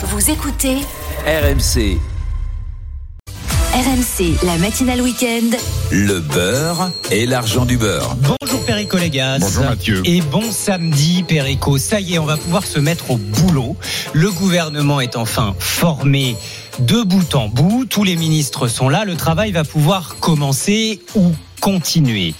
Vous écoutez RMC, RMC, la matinale week-end. le beurre et l'argent du beurre. Bonjour Perico Légas. Bonjour Mathieu. Et bon samedi Perico. Ça y est, on va pouvoir se mettre au boulot. Le gouvernement est enfin formé de bout en bout. Tous les ministres sont là. Le travail va pouvoir commencer ou continuer.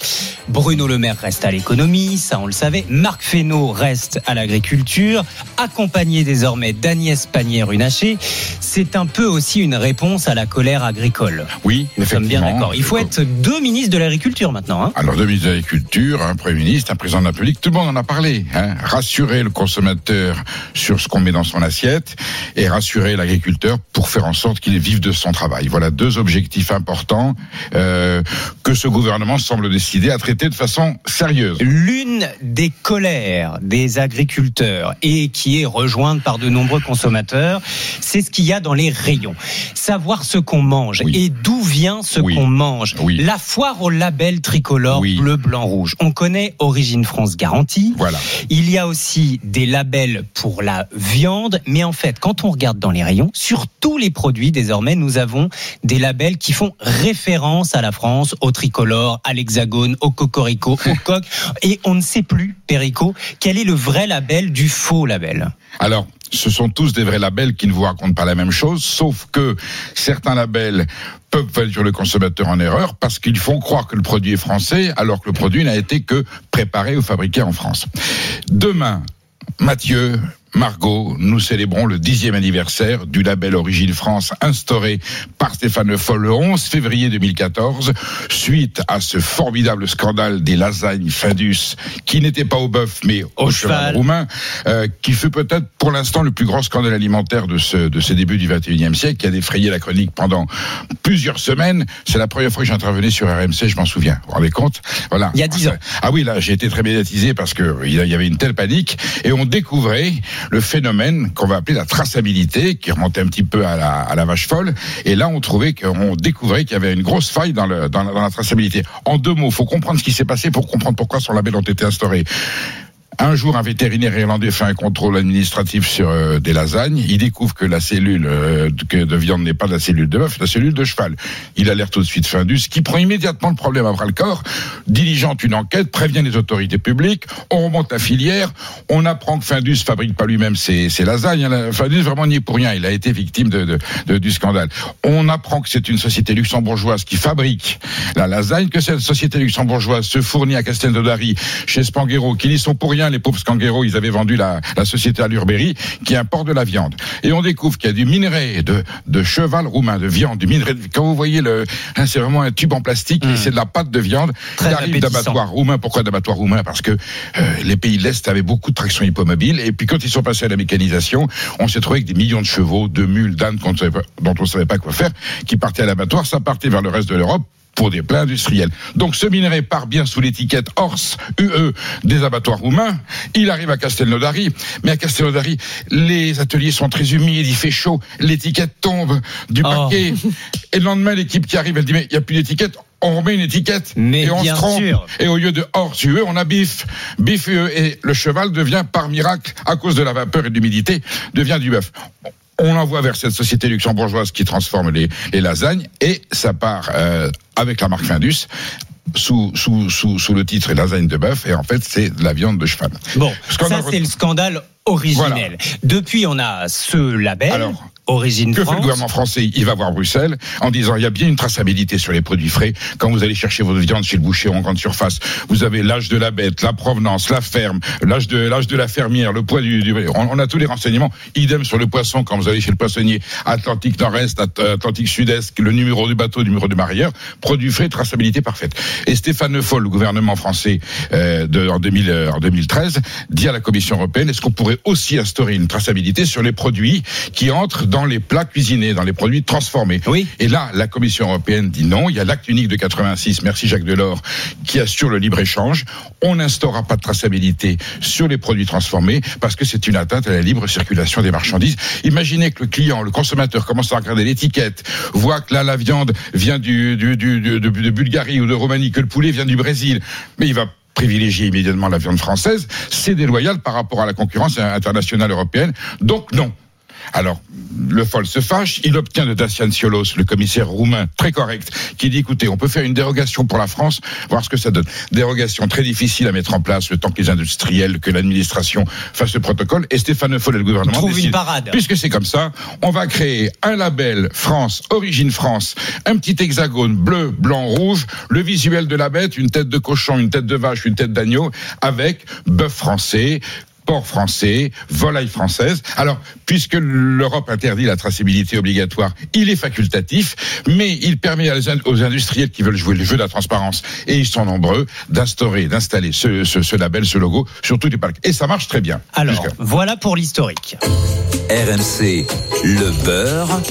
Bruno Le Maire reste à l'économie, ça on le savait. Marc Fesneau reste à l'agriculture, accompagné désormais d'Agnès Pannier-Runacher. C'est un peu aussi une réponse à la colère agricole. Oui, Nous sommes bien d'accord. Il faut être deux ministres de l'agriculture maintenant. Hein Alors, deux ministres de l'Agriculture, un Premier ministre, un président de la République, tout le monde en a parlé. Hein. Rassurer le consommateur sur ce qu'on met dans son assiette et rassurer l'agriculteur pour faire en sorte qu'il vive de son travail. Voilà deux objectifs importants euh, que ce gouvernement semble décider à traiter de façon sérieuse. L'une des colères des agriculteurs et qui est rejointe par de nombreux consommateurs, c'est ce qu'il y a dans les rayons. Savoir ce qu'on mange Oui. et d'où vient ce Oui. qu'on mange. Oui. La foire au label tricolore bleu, blanc, rouge. On connaît Origine France Garantie. Voilà. Il y a aussi des labels pour la viande, mais en fait, quand on regarde dans les rayons, sur tous les produits, désormais, nous avons des labels qui font référence à la France, au tricolore, à l'hexagone, au cocorico, au coq, et on ne sait plus, Perico, quel est le vrai label du faux label. Alors, ce sont tous des vrais labels qui ne vous racontent pas la même chose, sauf que certains labels peuvent induire le consommateur en erreur parce qu'ils font croire que le produit est français alors que le produit n'a été que préparé ou fabriqué en France. Demain, Mathieu, Margot, nous célébrons le dixième anniversaire du label Origine France instauré par Stéphane Le Foll le 11 février 2014, suite à ce formidable scandale des lasagnes Findus, qui n'étaient pas au bœuf mais au, Au cheval, cheval. roumain, euh, qui fut peut-être pour l'instant le plus grand scandale alimentaire de ce, de ces débuts du 21e siècle, qui a défrayé la chronique pendant plusieurs semaines. C'est la première fois que j'intervenais sur RMC, je m'en souviens. Vous vous rendez compte? Voilà. Il y a dix ans. Ah oui, là, j'ai été très médiatisé parce que il y avait une telle panique et on découvrait le phénomène qu'on va appeler la traçabilité, qui remontait un petit peu à la, vache folle. Et là, on trouvait qu'on découvrait qu'il y avait une grosse faille dans la traçabilité. En deux mots, faut comprendre ce qui s'est passé pour comprendre pourquoi son label ont été instaurés. Un jour, un vétérinaire irlandais fait un contrôle administratif sur euh, des lasagnes. Il découvre que la cellule euh, de viande n'est pas la cellule de bœuf, la cellule de cheval. Il alerte tout de suite Findus, qui prend immédiatement le problème à bras le corps, diligente une enquête, prévient les autorités publiques, on remonte la filière, on apprend que Findus fabrique pas lui-même ses, lasagnes. hein. Findus vraiment n'y est pour rien, il a été victime de- du scandale. On apprend que c'est une société luxembourgeoise qui fabrique la lasagne, que cette société luxembourgeoise se fournit à Castelnaudary chez Spanghero, qui n'y sont pour rien, les pauvres Spanghero, ils avaient vendu la, la société à Lurberry, qui importe de la viande. Et on découvre qu'il y a du minerai de, de cheval roumain, de viande, du minerai de, quand vous voyez le, hein, c'est vraiment un tube en plastique, et c'est de la pâte de viande, Très qui arrive appétissant. d'abattoirs roumains. Pourquoi d'abattoirs roumains Parce que euh, les pays de l'Est avaient beaucoup de traction hippomobile, et puis quand ils sont passés à la mécanisation, on s'est trouvé avec des millions de chevaux, de mules, d'ânes dont on ne savait pas quoi faire, qui partaient à l'abattoir, ça partait vers le reste de l'Europe pour des plats industriels. Donc ce minerai part bien sous l'étiquette Ors UE des abattoirs roumains. Il arrive à Castelnaudary, mais à Castelnaudary, les ateliers sont très humides, il fait chaud, l'étiquette tombe du Oh. paquet. Et le lendemain, l'équipe qui arrive, elle dit mais il n'y a plus d'étiquette. On remet une étiquette Mais et on se trompe. sûr. Et au lieu de Ors UE, on a bif. Bif UE. Et le cheval devient par miracle, à cause de la vapeur et de l'humidité, devient du bœuf. On l'envoie vers cette société luxembourgeoise qui transforme les, les lasagnes et ça part euh, avec la marque Findus sous, sous, sous, sous le titre lasagne de bœuf et en fait c'est de la viande de cheval. Bon, Scandale ça c'est le scandale originel. Depuis, on a ce label, Alors, Origine Que fait le gouvernement français? Il va voir Bruxelles en disant il y a bien une traçabilité sur les produits frais. Quand vous allez chercher votre viande chez le boucher en grande surface, vous avez l'âge de la bête, la provenance, la ferme, l'âge de l'âge de la fermière, le poids du, du on, on a tous les renseignements. Idem sur le poisson quand vous allez chez le poissonnier Atlantique Nord-Est, At- Atlantique Sud-Est, le numéro du bateau, le numéro du marieur, produits frais, traçabilité parfaite. Et Stéphane Le Foll, le gouvernement français euh, de, en, 2000, euh, en 2013, dit à la Commission européenne est-ce qu'on pourrait aussi instaurer une traçabilité sur les produits qui entrent dans les plats cuisinés, dans les produits transformés. Oui. Et là, la Commission européenne dit non. Il y a l'acte unique de 86, merci Jacques Delors, qui assure le libre-échange. On n'instaurera pas de traçabilité sur les produits transformés parce que c'est une atteinte à la libre circulation des marchandises. Imaginez que le client, le consommateur commence à regarder l'étiquette, voit que là, la viande vient du, du, du- du- de, de Bulgarie ou de Roumanie, que le poulet vient du Brésil. Mais il va privilégier immédiatement la viande française. C'est déloyal par rapport à la concurrence internationale européenne. Donc non. Alors, le FOL se fâche, il obtient de Dacian Ciolos, le commissaire roumain très correct, qui dit écoutez, on peut faire une dérogation pour la France, voir ce que ça donne. Dérogation très difficile à mettre en place, le temps que les industriels, que l'administration fassent le protocole. Et Stéphane Foll et le gouvernement Trouve une décident, parade. Puisque c'est comme ça, on va créer un label France, origine France, un petit hexagone bleu, blanc, rouge, le visuel de la bête, une tête de cochon, une tête de vache, une tête d'agneau, avec bœuf français, porc français, volaille française. Alors, puisque l'Europe interdit la traçabilité obligatoire, il est facultatif, mais il permet aux industriels qui veulent jouer le jeu de la transparence, et ils sont nombreux, d'instaurer, d'installer ce, ce, ce, label, ce logo sur tous les parcs. Et ça marche très bien. Alors, voilà pour l'historique. RMC, le beurre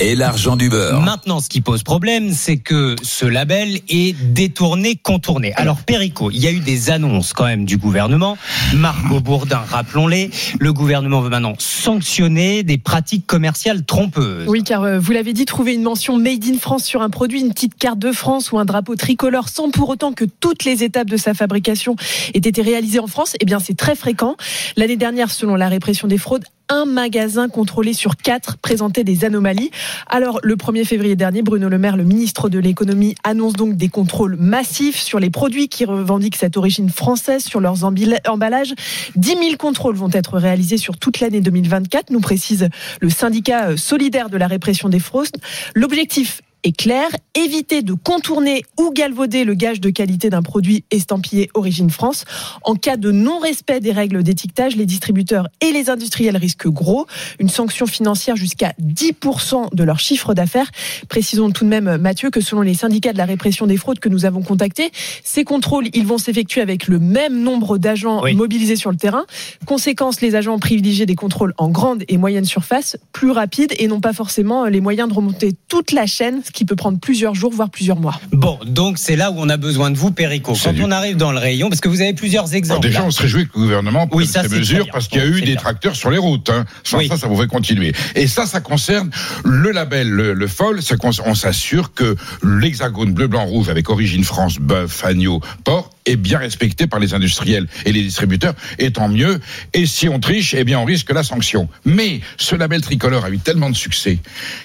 et l'argent du beurre. Maintenant, ce qui pose problème, c'est que ce label est détourné, contourné. Alors, Perico, il y a eu des annonces quand même du gouvernement. Margot Bourdin, rappelons-les, le gouvernement veut maintenant sanctionner des pratiques commerciales trompeuses. Oui, car euh, vous l'avez dit, trouver une mention Made in France sur un produit, une petite carte de France ou un drapeau tricolore sans pour autant que toutes les étapes de sa fabrication aient été réalisées en France, eh bien, c'est très fréquent. L'année dernière, selon la répression des fraudes, un magasin contrôlé sur quatre présentait des anomalies. Alors, le 1er février dernier, Bruno Le Maire, le ministre de l'économie, annonce donc des contrôles massifs sur les produits qui revendiquent cette origine française sur leurs emballages. 10 000 contrôles vont être réalisés sur toute l'année 2024, nous précise le syndicat solidaire de la répression des fraudes. L'objectif est clair, éviter de contourner ou galvauder le gage de qualité d'un produit estampillé Origine France. En cas de non-respect des règles d'étiquetage, les distributeurs et les industriels risquent gros, une sanction financière jusqu'à 10% de leur chiffre d'affaires. Précisons tout de même, Mathieu, que selon les syndicats de la répression des fraudes que nous avons contactés, ces contrôles, ils vont s'effectuer avec le même nombre d'agents oui. mobilisés sur le terrain. Conséquence, les agents privilégiés des contrôles en grande et moyenne surface, plus rapides et n'ont pas forcément les moyens de remonter toute la chaîne, qui peut prendre plusieurs jours, voire plusieurs mois. Bon, donc c'est là où on a besoin de vous, Perico. Quand on arrive dans le rayon, parce que vous avez plusieurs exemples. Alors déjà, là. on se réjouit que le gouvernement prenne oui, ça, ces mesures parce qu'il y a bon, eu des bien. tracteurs sur les routes. Hein. Sans oui. ça, ça pourrait continuer. Et ça, ça concerne le label, le, le FOL. Ça, on s'assure que l'hexagone bleu, blanc, rouge avec origine France, bœuf, agneau, porc est bien respecté par les industriels et les distributeurs, et tant mieux. Et si on triche, eh bien on risque la sanction. Mais ce label tricolore a eu tellement de succès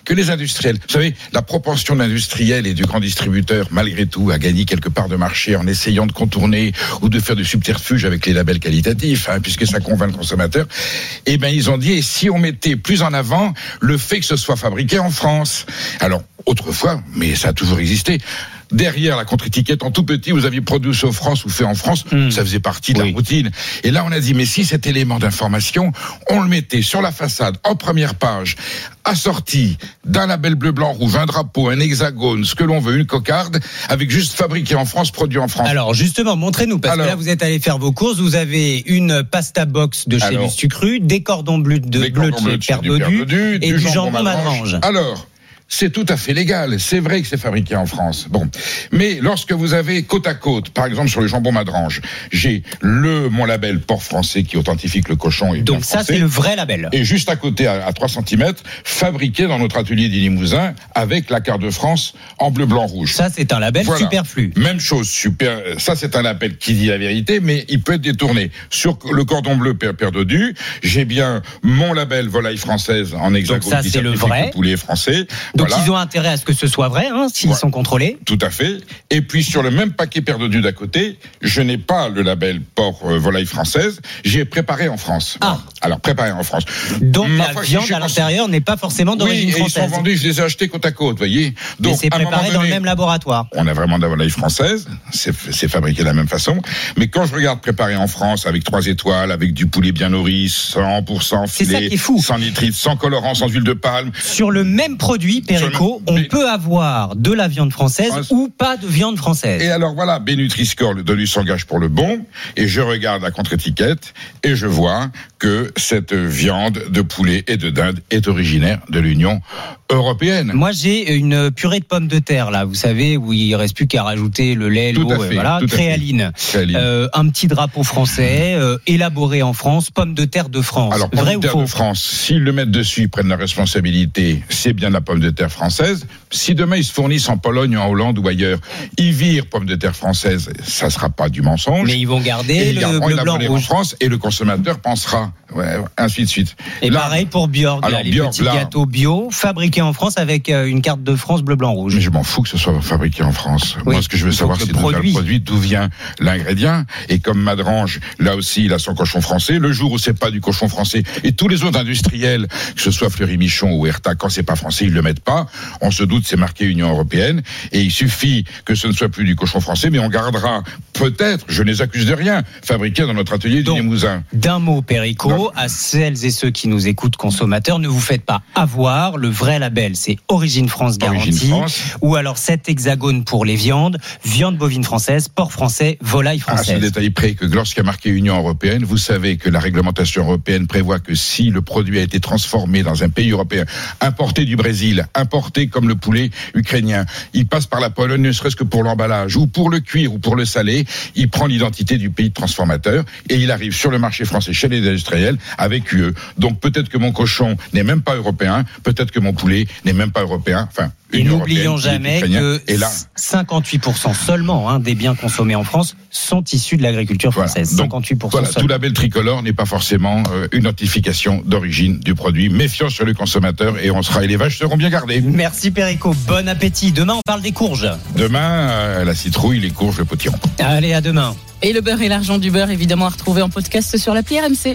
que les industriels, vous savez, la propension de l'industriel et du grand distributeur, malgré tout, à gagner quelque part de marché en essayant de contourner ou de faire du subterfuge avec les labels qualitatifs, hein, puisque ça convainc le consommateur, eh bien ils ont dit, et si on mettait plus en avant le fait que ce soit fabriqué en France? Alors, autrefois, mais ça a toujours existé, derrière la contre-étiquette en tout petit, vous aviez produit sauf France ou fait en France, mmh. ça faisait partie de oui. la routine. Et là, on a dit, mais si cet élément d'information, on le mettait sur la façade, en première page, assorti d'un label bleu, blanc, rouge, un drapeau, un hexagone, ce que l'on veut, une cocarde, avec juste fabriqué en France, produit en France. Alors, justement, montrez-nous, parce Alors, que là, vous êtes allé faire vos courses, vous avez une pasta box de chez Lustucru, des cordons bleus de, bleu de chez Père et du jambon Madrange. Alors, c'est tout à fait légal. C'est vrai que c'est fabriqué en France. Bon, mais lorsque vous avez côte à côte, par exemple sur le jambon Madrange, j'ai le mon label port français qui authentifie que le cochon est donc ça c'est le vrai label. Et juste à côté, à, à 3 cm, fabriqué dans notre atelier Limousin avec la carte de France en bleu, blanc, rouge. Ça c'est un label voilà. superflu. Même chose, super. Ça c'est un label qui dit la vérité, mais il peut être détourné. Sur le cordon bleu Père, Père Dodu, j'ai bien mon label volaille française en hexagone. Donc ça c'est le vrai. Le poulet français. Donc voilà. ils ont intérêt à ce que ce soit vrai, hein, s'ils sont contrôlés. Tout à fait. Et puis sur le même paquet Père Dodu d'à côté, je n'ai pas le label porc euh, volaille française. J'ai préparé en France. Ah. Alors préparé en France. Donc Ma la viande à l'intérieur n'est pas forcément Oui, d'origine et ils sont française. vendus, je les ai achetés côte à côte, voyez. Donc c'est préparé dans le même laboratoire. on a vraiment de la volaille française, c'est fabriqué de la même façon. Mais quand je regarde préparé en France avec trois étoiles, avec du poulet bien nourri, 100% C'est ça filet, qui est fou. sans nitrite, sans colorant, sans huile de palme, Sur le même produit, Perico, on peut avoir de la viande française France. ou pas de viande française. Et alors voilà, Benutri-Score, le Dolu s'engage pour le bon, et je regarde la contre-étiquette, et je vois que cette viande de poulet et de dinde est originaire de l'Union européenne. Moi, j'ai une purée de pommes de terre, là, vous savez, où il reste plus qu'à rajouter le lait, l'eau, et voilà, créaline. Créaline. Euh, un petit drapeau français, euh, élaboré en France, pommes de terre de France. Alors, Vrai pomme ou de terre de France, s'ils le mettent dessus, ils prennent la responsabilité, c'est bien de la pomme de terre. françaises. Si demain ils se fournissent en Pologne, en Hollande ou ailleurs, ils virent pommes de terre françaises, ça sera pas du mensonge. Mais ils vont Et garder ils le bleu, la blanc, monnaie en rouge. France et le consommateur pensera, ouais, ainsi de suite. Et Là- pareil pour Alors, là, les Björg, petits là- gâteaux bio fabriqués en France avec euh, une carte de France bleu, blanc, rouge. Mais je m'en fous que ce soit fabriqué en France. Oui, Moi, ce que je veux savoir, c'est d'où vient le produit, d'où vient l'ingrédient. Et comme Madrange, là aussi, il a son cochon français. Le jour où c'est pas du cochon français, et tous les autres industriels, que ce soit Fleury Michon ou Erta, quand c'est pas français, ils le mettent pas. On se doute, c'est marqué Union européenne. Et il suffit que ce ne soit plus du cochon français, mais on gardera peut-être, je ne les accuse de rien, fabriqué dans notre atelier du Limousin. D'un mot, Perico, à celles et ceux qui nous écoutent, consommateurs, ne vous faites pas avoir. Le vrai label, c'est Origine France garantie. France. Ou alors cet hexagone pour les viandes, viande bovine française, porc français, volaille À ce française. détail près que lorsqu'il y a marqué Union européenne, vous savez que la réglementation européenne prévoit que si le produit a été transformé dans un pays européen, importé du Brésil, importé comme le poulet ukrainien, il passe par la Pologne, ne serait-ce que pour l'emballage, ou pour le cuire, ou pour le saler, il prend l'identité du pays transformateur et il arrive sur le marché français chez les industriels avec UE. Donc peut-être que mon cochon n'est même pas européen, peut-être que mon poulet n'est même pas européen. Enfin, Et n'oublions jamais que et là, 58% seulement hein, des biens consommés en France sont issus de l'agriculture Voilà. française. Donc, 58% Voilà, tout label tricolore n'est pas forcément euh, une notification d'origine du produit. Méfiance sur le consommateur et on sera et les vaches seront bien gardées. Merci Perico, bon appétit. Demain on parle des courges. Demain, euh, la citrouille, les courges, le potiron. Allez, à demain. Et le beurre et l'argent du beurre, évidemment, à retrouver en podcast sur l'appli RMC.